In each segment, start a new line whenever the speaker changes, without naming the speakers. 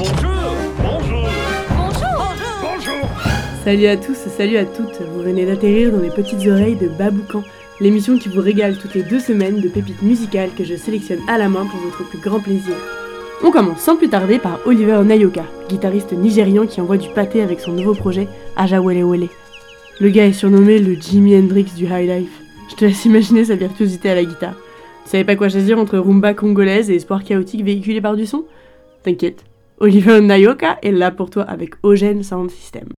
Bonjour Bonjour
Bonjour
Bonjour
Salut à tous, salut à toutes. Vous venez d'atterrir dans les petites oreilles de Baboucan, l'émission qui vous régale toutes les deux semaines de pépites musicales que je sélectionne à la main pour votre plus grand plaisir. On commence sans plus tarder par Oliver Nayoka, guitariste nigérian qui envoie du pâté avec son nouveau projet Aja Wele Wele. Le gars est surnommé le Jimi Hendrix du High Life. Je te laisse imaginer sa virtuosité à la guitare. Vous savez pas quoi choisir entre rumba congolaise et espoir chaotique véhiculé par du son? T'inquiète, Oliver Nayoka est là pour toi avec Ogen Sound System.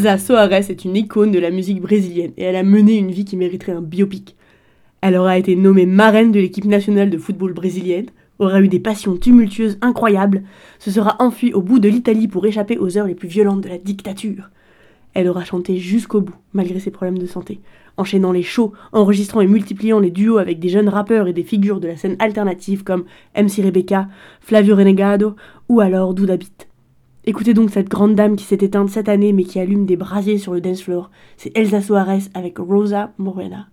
Elsa Soares est une icône de la musique brésilienne et elle a mené une vie qui mériterait un biopic. Elle aura été nommée marraine de l'équipe nationale de football brésilienne, aura eu des passions tumultueuses incroyables, se sera enfuie au bout de l'Italie pour échapper aux heures les plus violentes de la dictature. Elle aura chanté jusqu'au bout, malgré ses problèmes de santé, enchaînant les shows, enregistrant et multipliant les duos avec des jeunes rappeurs et des figures de la scène alternative comme MC Rebecca, Flavio Renegado ou alors Douda Beat. Écoutez donc cette grande dame qui s'est éteinte cette année mais qui allume des brasiers sur le dance floor. C'est Elsa Soares avec Rosa Morena.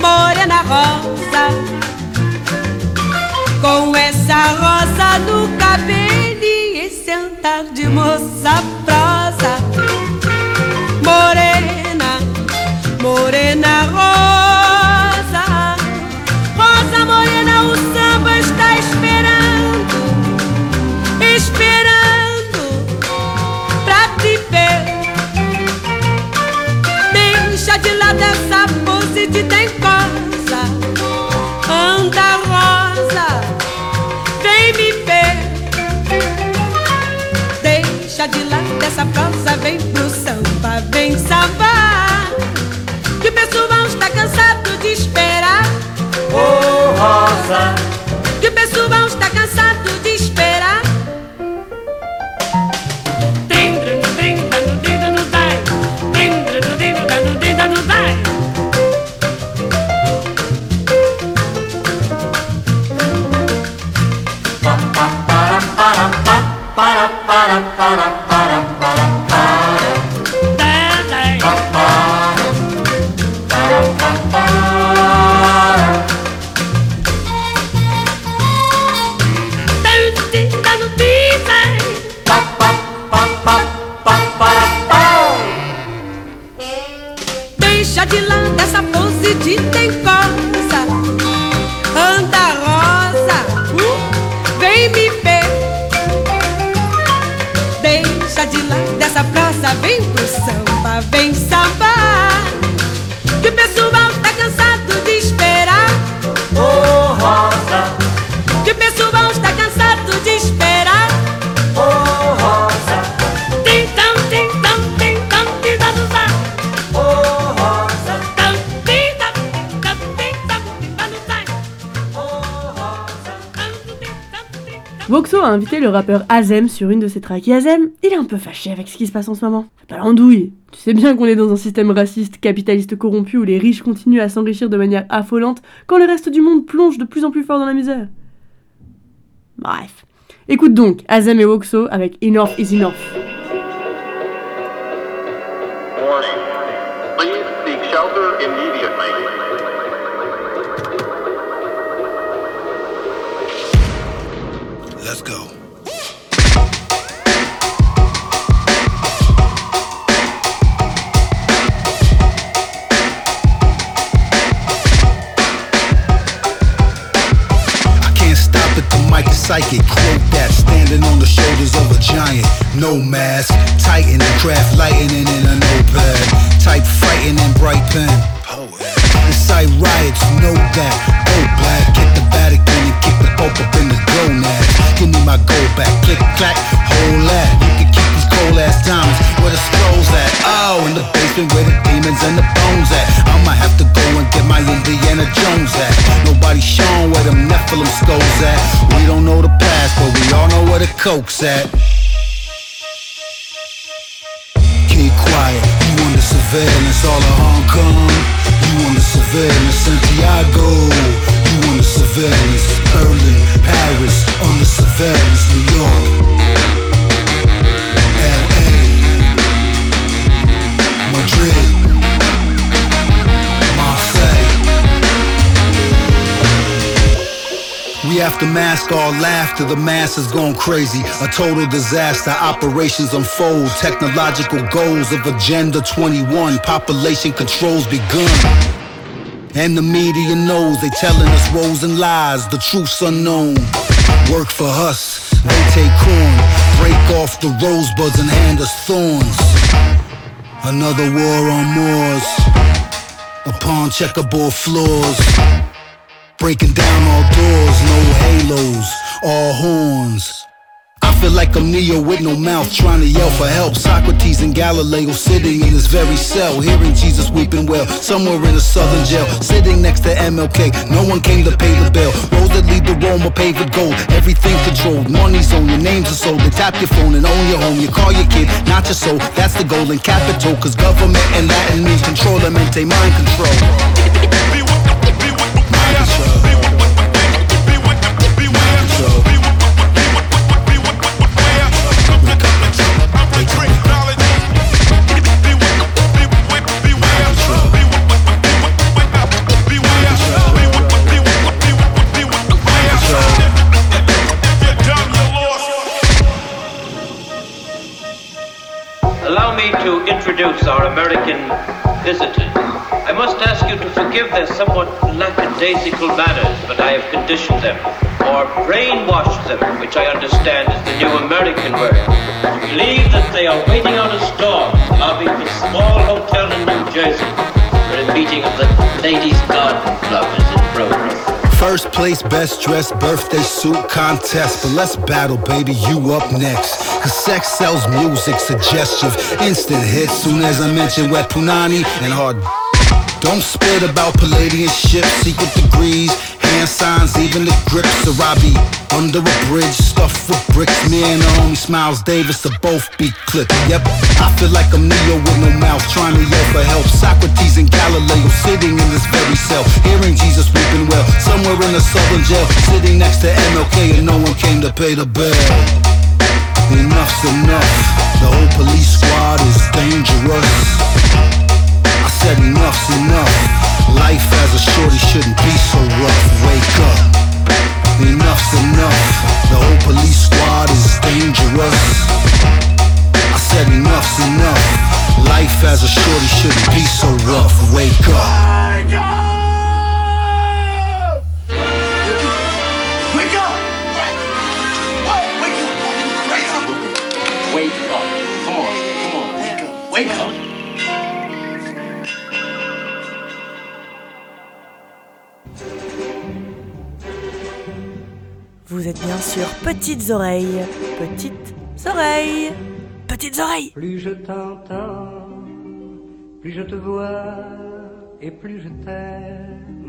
Morena rosa? Com essa rosa no cabelo e esse andar de moça essa prosa, vem pro samba, vem sambar Que o pessoal está cansado de esperar.
Oh rosa,
de dengosa Anda rosa, uh, vem me ver. Deixa de lado essa prosa, vem pro samba, vem
A invité le rappeur Azem sur une de ses tracks. Et Azem, il est un peu fâché avec ce qui se passe en ce moment. Pas l'andouille. Tu sais bien qu'on est dans un système raciste, capitaliste corrompu où les riches continuent à s'enrichir de manière affolante quand le reste du monde plonge de plus en plus fort dans la misère. Bref. Écoute donc Azem et Voxo avec Enough is Enough.
No mask, tighten the craft lightning in a notepad. Type fighting in bright pen. Incite riots, know that. Go black, get the Vatican and kick the Pope up in the gonads. Give me my gold back, click clack, hold that. You can keep these cold ass diamonds where the scrolls at. Oh, in the basement where the demons and the bones at. I'ma have to go and get my Indiana Jones at. Nobody shown where them Nephilim skulls at. We don't know the past, but we all know where the coke's at. Keep quiet, you under surveillance all of Hong Kong. You under surveillance, Santiago. You under surveillance, Berlin, Paris, under surveillance, New York. Have mask all laughter, the masses gone crazy. A total disaster, operations unfold. Technological goals of Agenda 21, population controls begun. And the media knows they telling us woes and lies, the truth's unknown. Work for us, they take corn, break off the rosebuds and hand us thorns. Another war on Moors, upon checkerboard floors. Breaking down all doors, no halos, all horns. I feel like I'm Neo with no mouth trying to yell for help. Socrates and Galileo sitting in this very cell, hearing Jesus weeping well. Somewhere in a southern jail, sitting next to MLK. No one came to pay the bill. Roads that lead to Rome are paved with gold. Everything controlled, money's on your names are sold. They tap your phone and own your home. You call your kid, not your soul. That's the goal in capital, cause government and Latin means control, mente, mind control. Mind control.
Forgive their somewhat lackadaisical manners, but I have conditioned them, or brainwashed them, which I understand is the new American word, to believe that they are waiting on a storm in the small hotel in New Jersey, where a meeting of the Ladies Garden Club is in progress.
First place, best dressed birthday suit contest. But let's battle, baby, you up next. Cause sex sells music, suggestive, instant hits. Soon as I mention wet punani and hard. Don't spit about Palladian ships, secret degrees, hand signs, even the grips. Arabi under a bridge, stuffed with bricks. Me and the homie Smiles Davis to both be clipped. Yep, I feel like I'm Neo with no mouth, trying to yell for help. Socrates and Galileo sitting in this very cell, hearing Jesus weeping well. Somewhere in a southern jail, sitting next to MLK, and no one came to pay the bill. Enough's enough. The whole police squad is dangerous. I said enough's enough. Life as a shorty shouldn't be so rough. Wake up. Enough's enough. The whole police squad is dangerous. I said enough's enough. Life as a shorty shouldn't be so rough. Wake up.
Wake up! Wake up!
Vous êtes bien sûr Petites Oreilles. Petites Oreilles. Petites Oreilles.
Plus je t'entends, plus je te vois et plus je t'aime.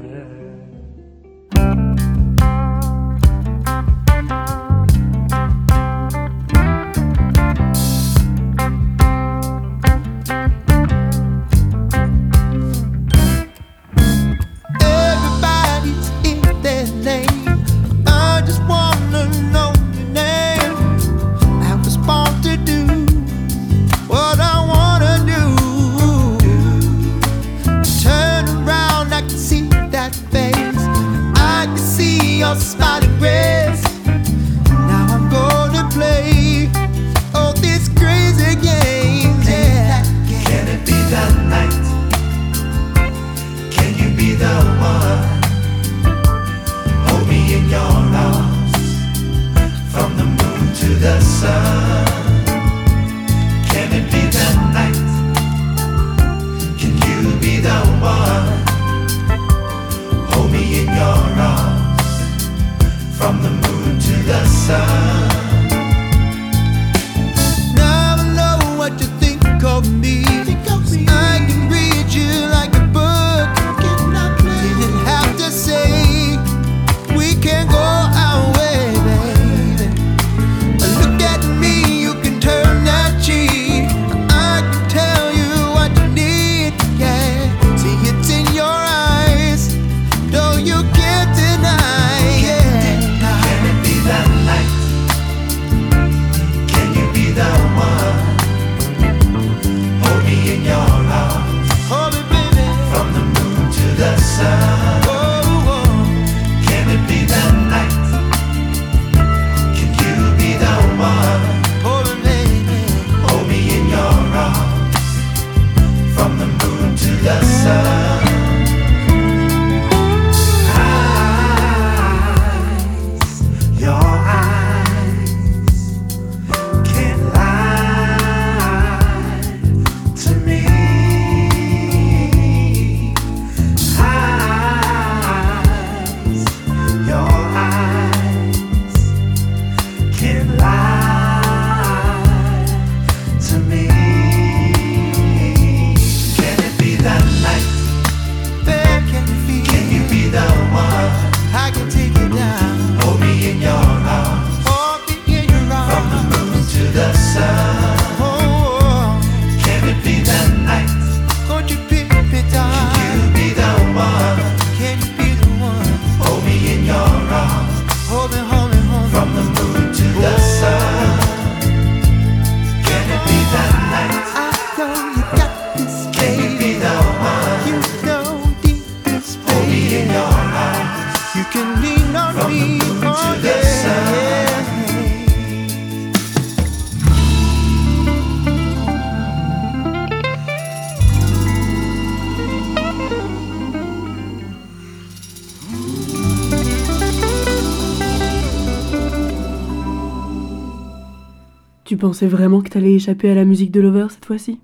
Pensais vraiment que t'allais échapper à la musique de Lover cette fois-ci?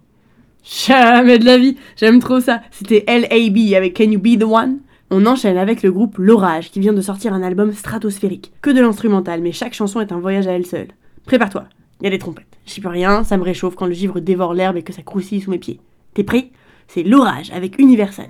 Jamais de la vie, j'aime trop ça. C'était L.A.B. avec Can You Be the One? On enchaîne avec le groupe L'Orage qui vient de sortir un album stratosphérique. Que de l'instrumental, mais chaque chanson est un voyage à elle seule. Prépare-toi, il y a des trompettes. J'y peux rien, ça me réchauffe quand le givre dévore l'herbe et que ça croustille sous mes pieds. T'es prêt? C'est L'Orage avec Universal.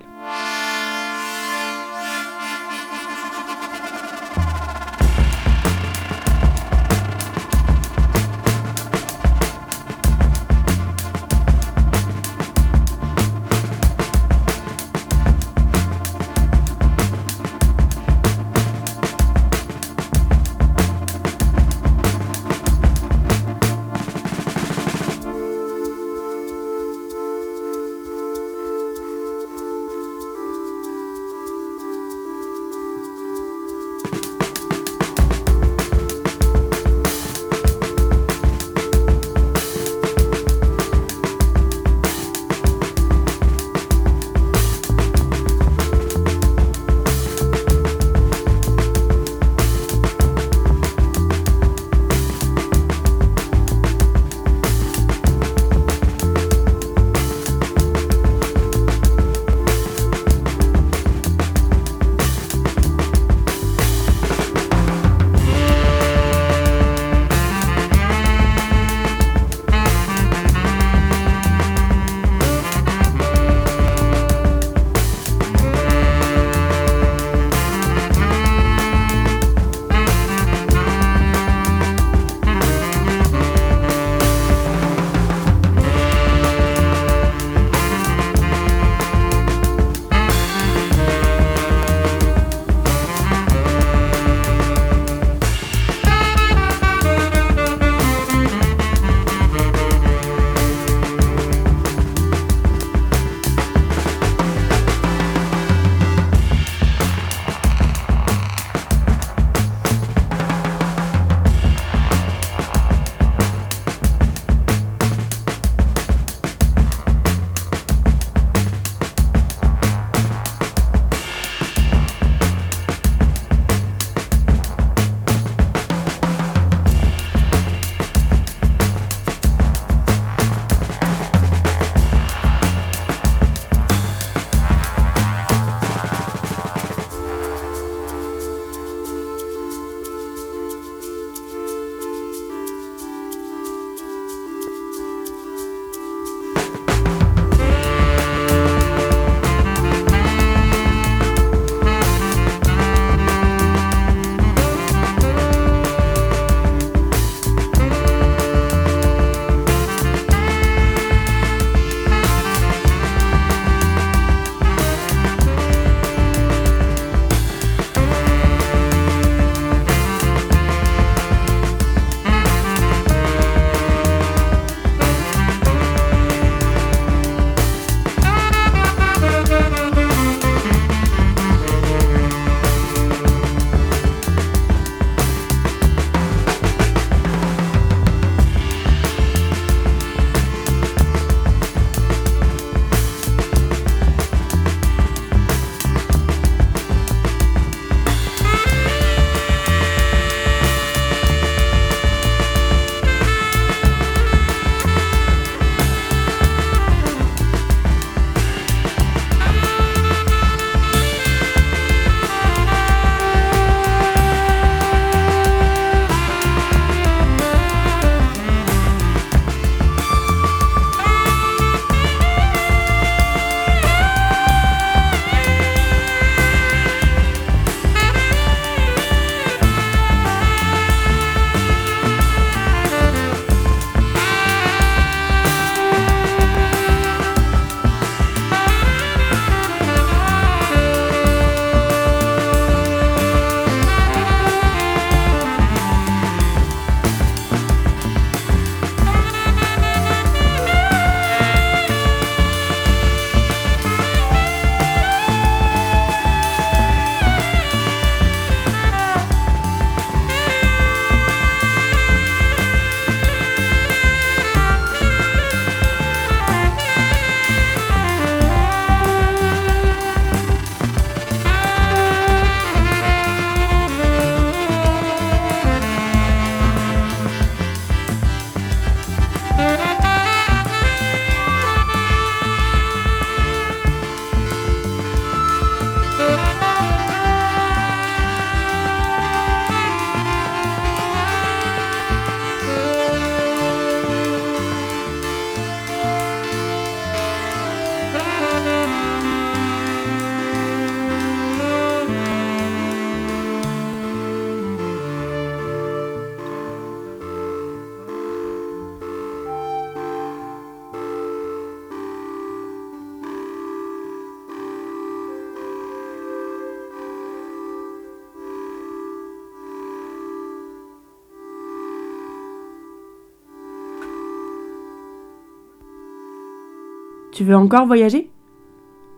Veux encore voyager?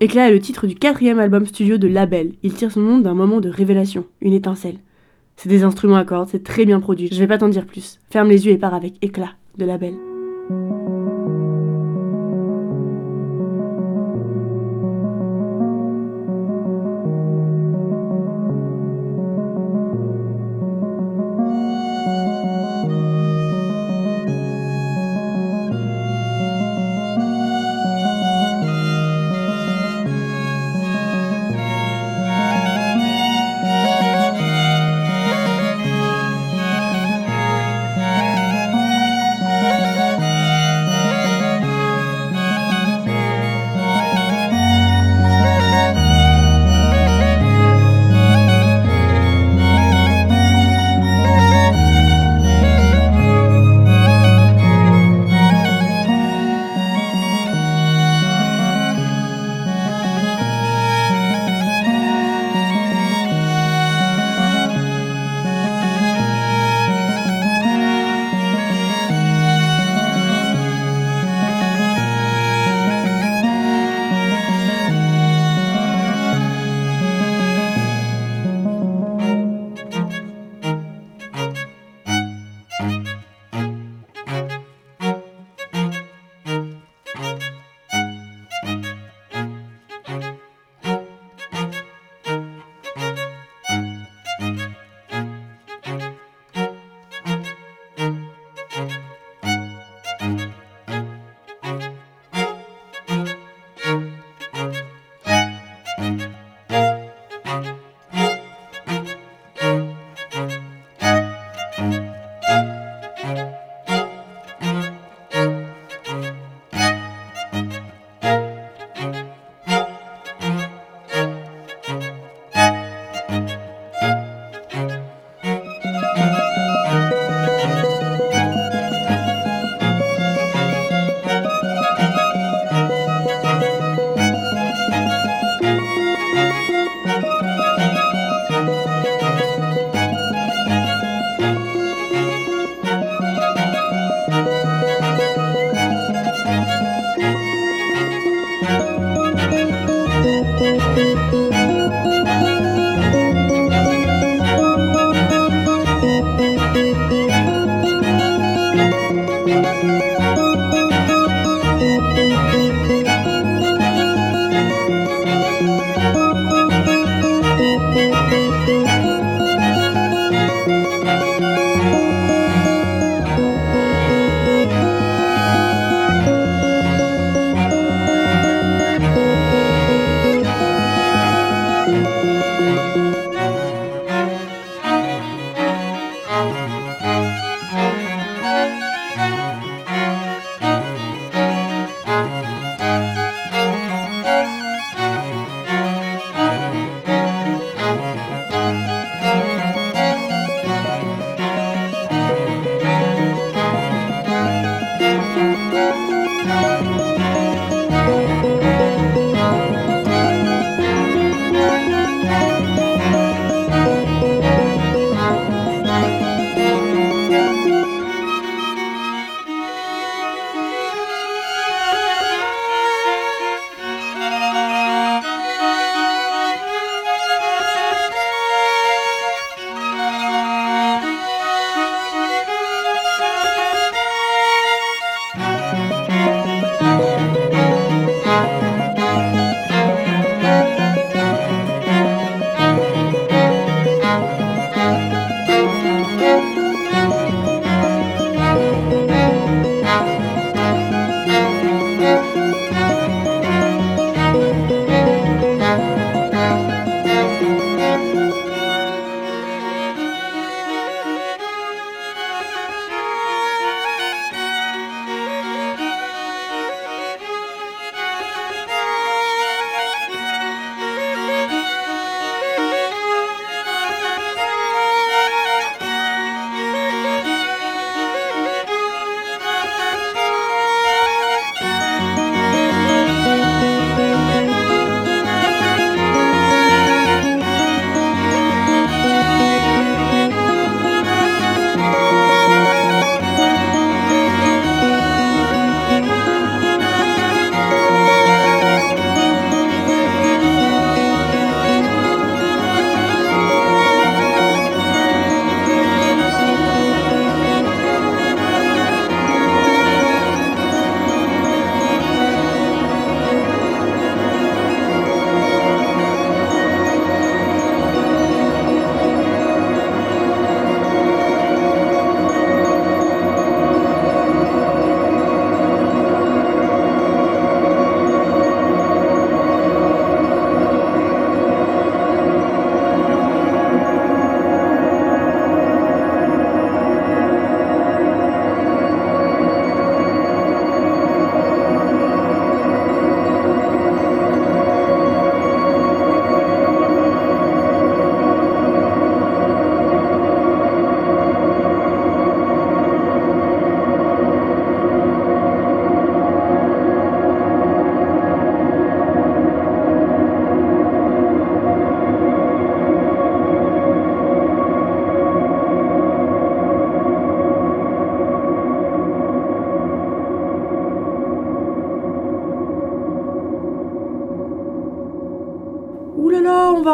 Éclat est le titre du quatrième album studio de Label. Il tire son nom d'un moment de révélation, une étincelle. C'est des instruments à cordes, c'est très bien produit. Je vais pas t'en dire plus. Ferme les yeux et pars avec Éclat de Label.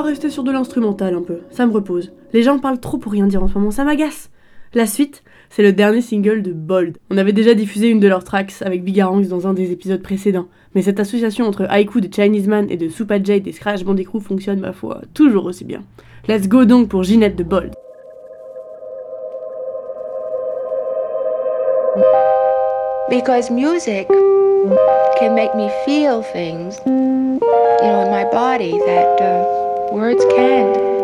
Rester sur de l'instrumental un peu. Ça me repose. Les gens parlent trop pour rien dire en ce moment, ça m'agace. La suite, c'est le dernier single de Bold. On avait déjà diffusé une de leurs tracks avec Bigarangs dans un des épisodes précédents, mais cette association entre Haiku de Chinese Man et de Supa Jade des Scratch Bandicoot fonctionne, ma foi, toujours aussi bien. Let's go donc pour Ginette de Bold.
because music can make me feel things, you know, in my body that uh, words can't.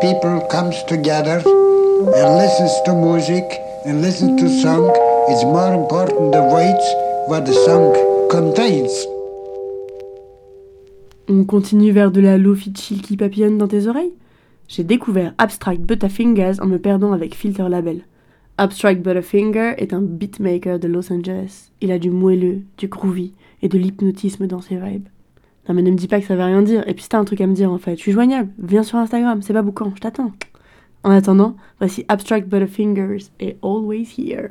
People comes together and listens to music and listens to song it's more important what the song contains
On continue vers de la lofi chill qui papillonne dans tes oreilles? J'ai découvert Abstract Butterfingers en me perdant avec Filter Label. Abstract Butterfinger est un beatmaker de Los Angeles. Il a du moelleux, du groovy et de l'hypnotisme dans ses vibes. Non mais ne me dis pas que ça veut rien dire. Et puis si t'as un truc à me dire en fait, je suis joignable. Viens sur Instagram, c'est pas boucan, je t'attends. En attendant, voici Abstract Butterfingers et Always Here.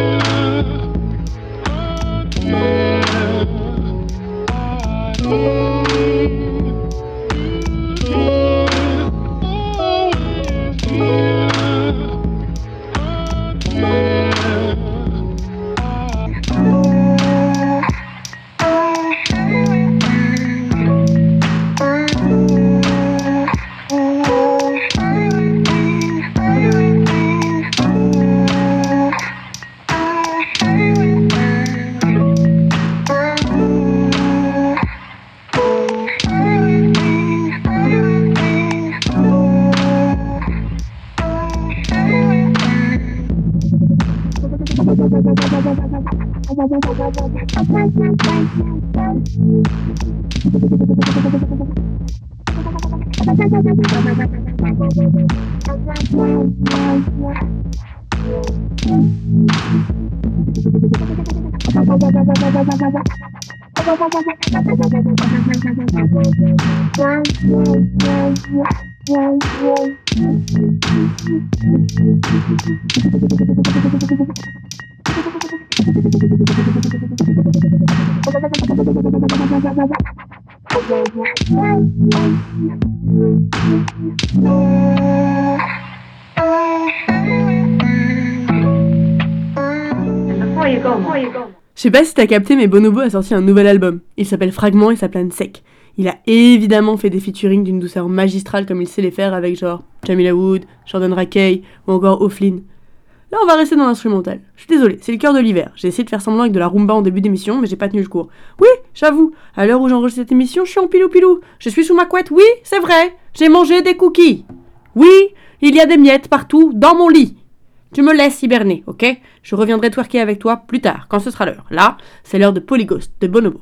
Thank
you. Sais pas si t'as capté, mais Bonobo a sorti un nouvel album. Il s'appelle Fragment et ça plane sec. Il a évidemment fait des featuring d'une douceur magistrale comme il sait les faire avec genre Jamila Wood, Jordan Rakey ou encore O'Flynn. Là, on va rester dans l'instrumental. Je suis désolé, c'est le cœur de l'hiver. J'ai essayé de faire semblant avec de la rumba en début d'émission, mais j'ai pas tenu le cours. Oui, j'avoue, à l'heure où j'enregistre cette émission, je suis en pilou-pilou. Je suis sous ma couette, oui, c'est vrai. J'ai mangé des cookies. Oui, il y a des miettes partout dans mon lit. Tu me laisses hiberner, ok? Je reviendrai twerker avec toi plus tard, quand ce sera l'heure. Là, c'est l'heure de Polyghost, de Bonobo.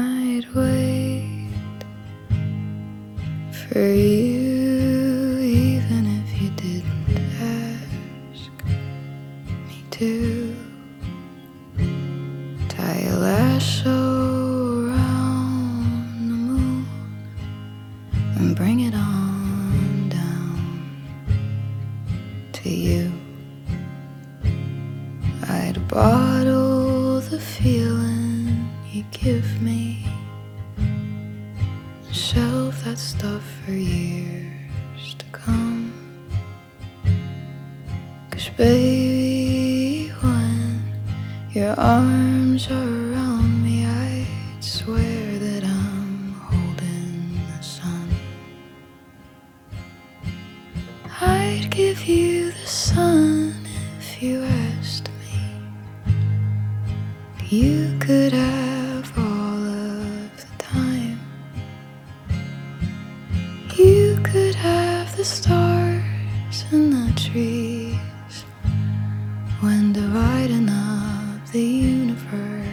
when dividing up the universe.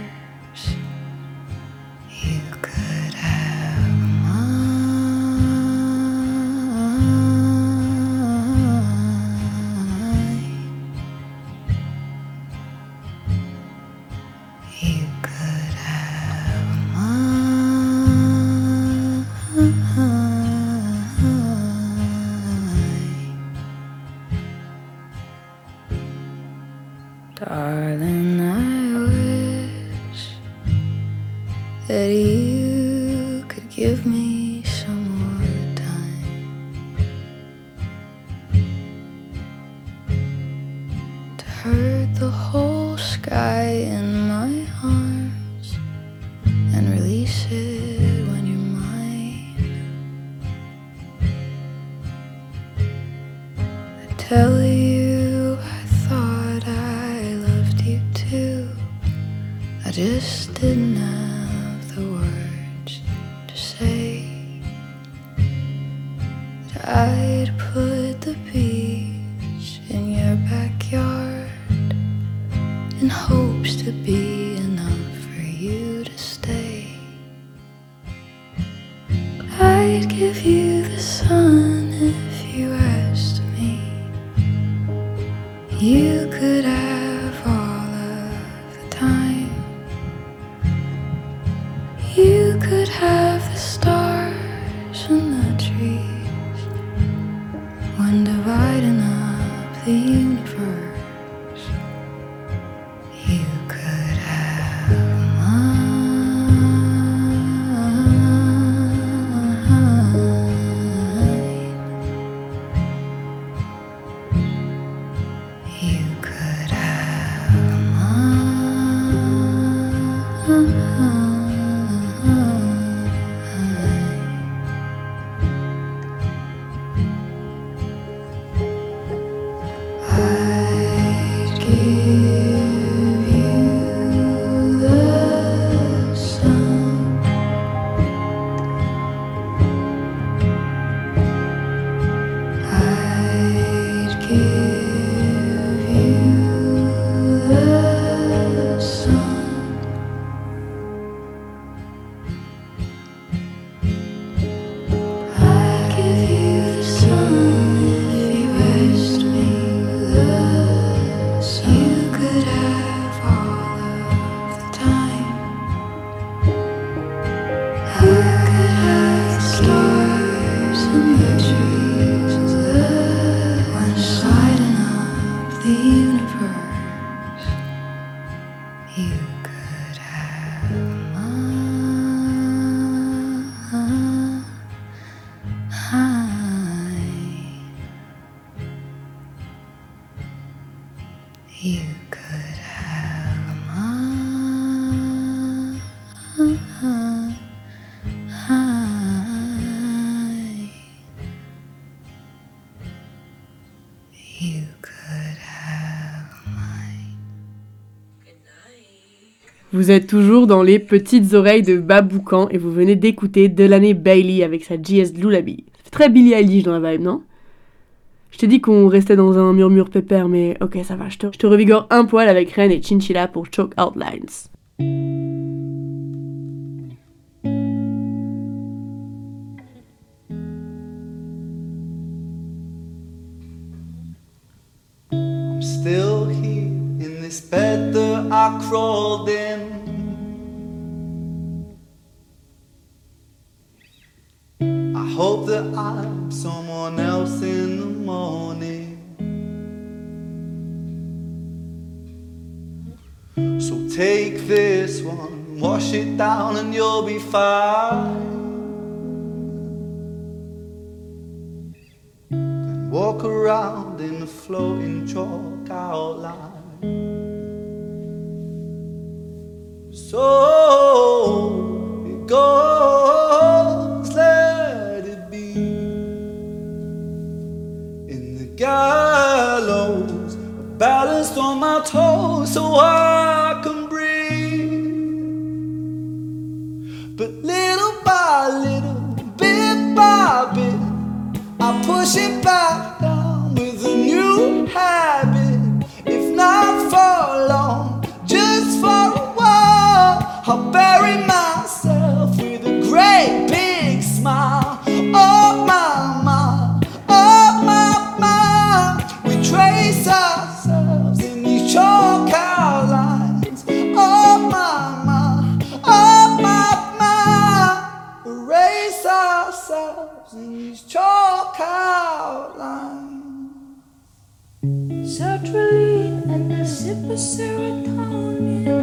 Vous êtes toujours dans les petites oreilles de Baboucan et vous venez d'écouter Delaney Bailey avec sa GS Lullaby. C'est très Billy Eilish dans la vibe, non? Je t'ai dit qu'on restait dans un murmure pépère, mais ok, ça va, je te, revigore un poil avec Ren et Chinchilla pour Choke Outlines.
hope that I'm someone else in the morning. So take this one, wash it down, and you'll be fine. Then walk around in a floating chalk outline. So it goes. Gallows, balanced on my toes so I can breathe. But little by little, bit by bit, I push it back down with a new habit. If not for long, just for a while, I'll bury myself with a great big smile. These chalk outlines.
Sertraline and a sip of serotonin.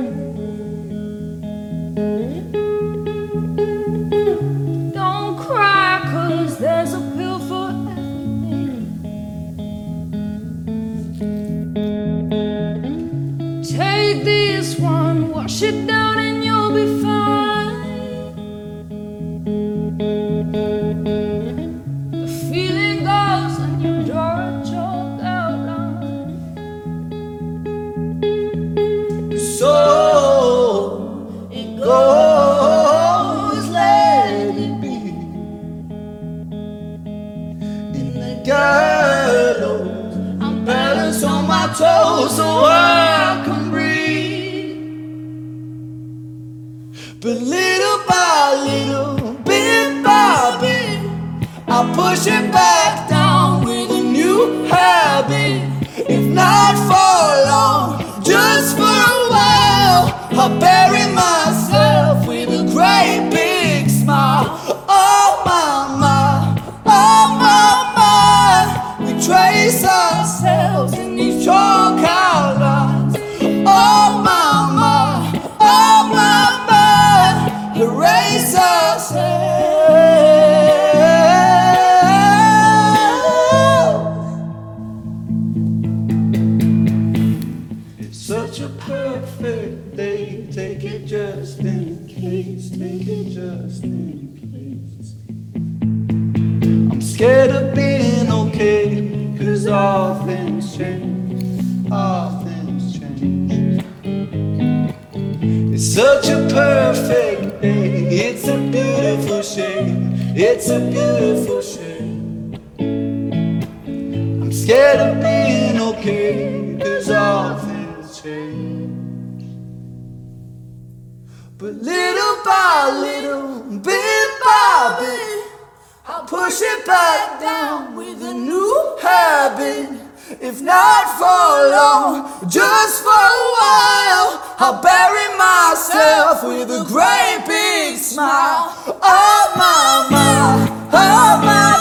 It's a beautiful shade. I'm scared of being okay. Cause all things change. But little by little, bit by bit, I'll push it back down with a new habit. If not for long, just for a while, I'll bury myself with a great big smile. Oh my, oh my.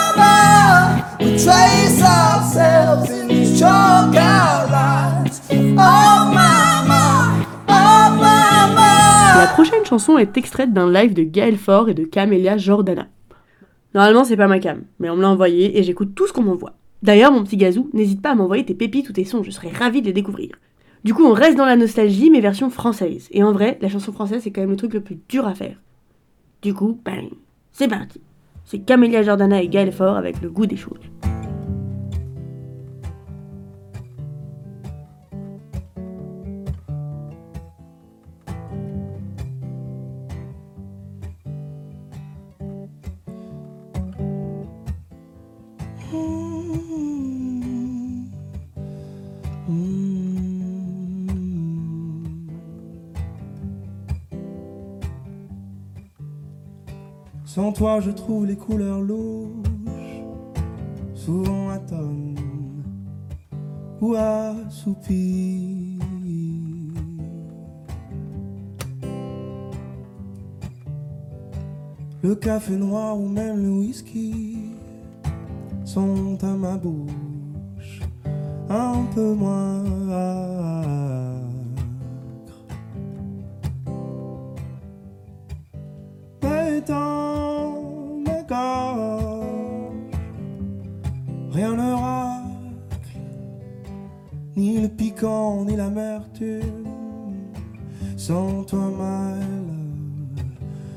We trace ourselves in these chalk outlines. Oh my, oh my.
La prochaine chanson est extraite d'un live de Gaël Faure et de Camélia Jordana. Normalement, c'est pas ma cam, mais on me l'a envoyé et j'écoute tout ce qu'on m'envoie. D'ailleurs, mon petit gazou, n'hésite pas à m'envoyer tes pépites ou tes sons, je serais ravie de les découvrir. Du coup, on reste dans la nostalgie, mais version française. Et en vrai, la chanson française, c'est quand même le truc le plus dur à faire. Du coup, ben, c'est parti. C'est Camélia Jordana et Gaël Faure avec le goût des choses.
En toi, je trouve les couleurs louches, souvent atomes ou assoupies. Le café noir ou même le whisky sont à ma bouche un peu moins
acres. Mais tant volcan ni l'amertume. Sans toi, mal,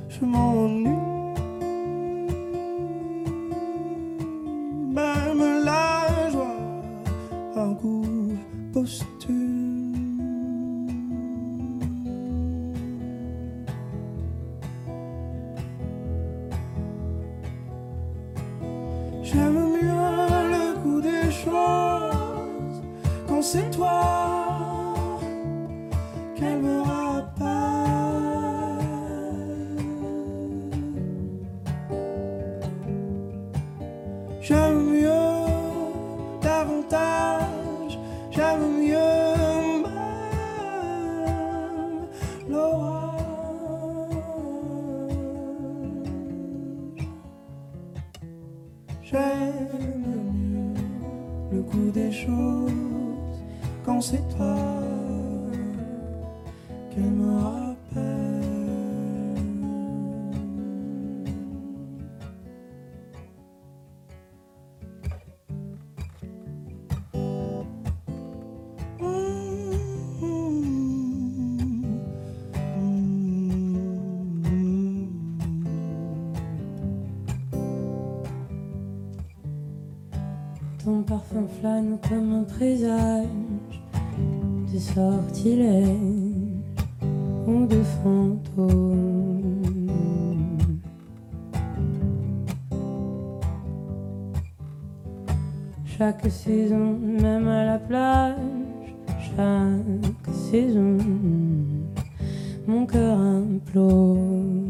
je m'ennuie.
de fantômes. Chaque saison, même à la plage, chaque saison, mon cœur implose.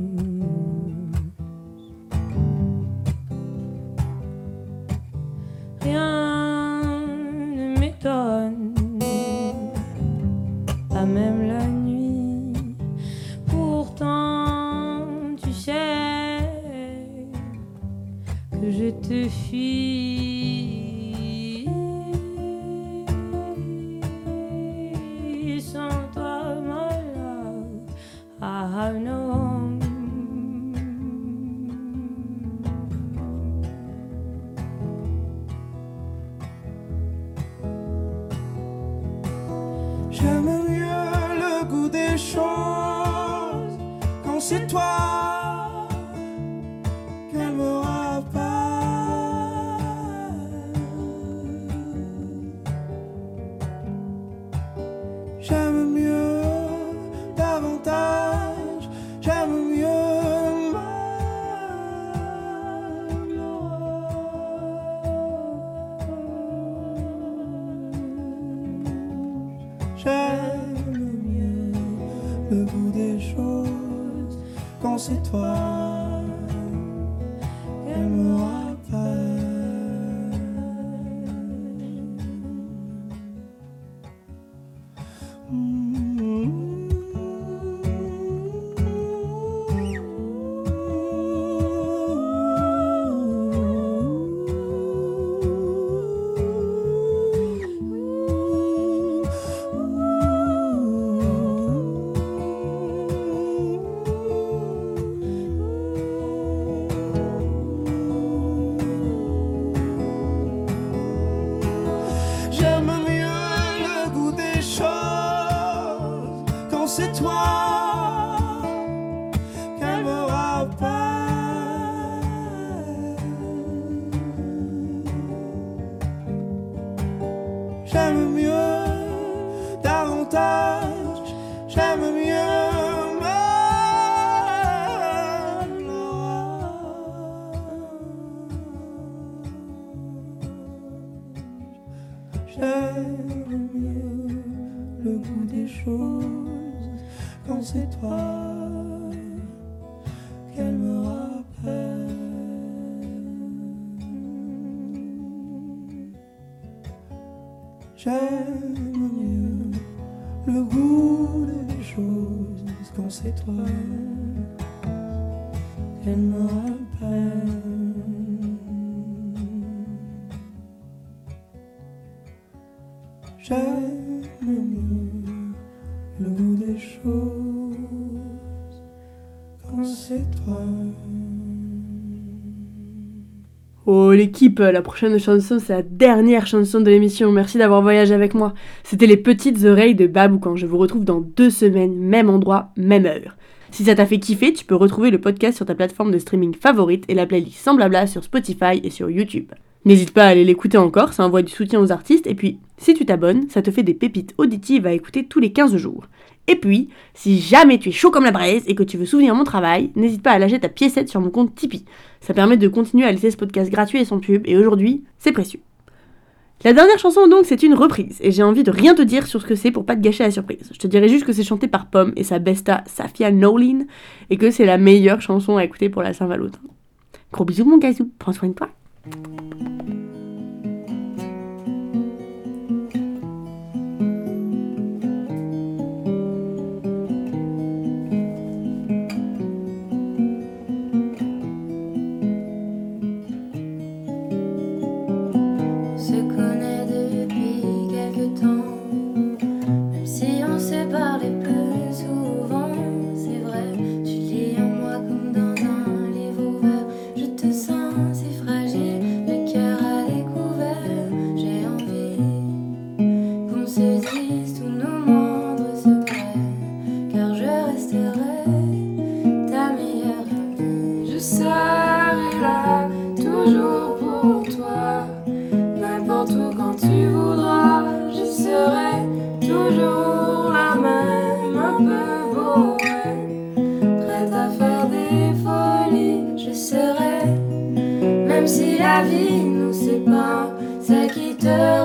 La
prochaine chanson c'est la dernière chanson de l'émission, merci d'avoir voyagé avec moi. C'était les petites oreilles de Baboucan, je vous retrouve dans deux semaines, même endroit, même heure. Si ça t'a fait kiffer, tu peux retrouver le podcast sur ta plateforme de streaming favorite et la playlist sans sur Spotify et sur YouTube. N'hésite pas à aller l'écouter encore, ça envoie du soutien aux artistes et puis si tu t'abonnes, ça te fait des pépites auditives à écouter tous les 15 jours. Et puis, si jamais tu es chaud comme la braise et que tu veux souvenir mon travail, n'hésite pas à lâcher ta piécette sur mon compte Tipeee. Ça permet de continuer à laisser ce podcast gratuit et sans pub, et aujourd'hui, c'est précieux. La dernière chanson donc, c'est une reprise, et j'ai envie de rien te dire sur ce que c'est pour pas te gâcher la surprise. Je te dirai juste que c'est chanté par Pomme et sa besta Safia Nolin, et que c'est la meilleure chanson à écouter pour la Saint-Valentin. Gros bisous mon gazou, prends soin de toi.
thank you after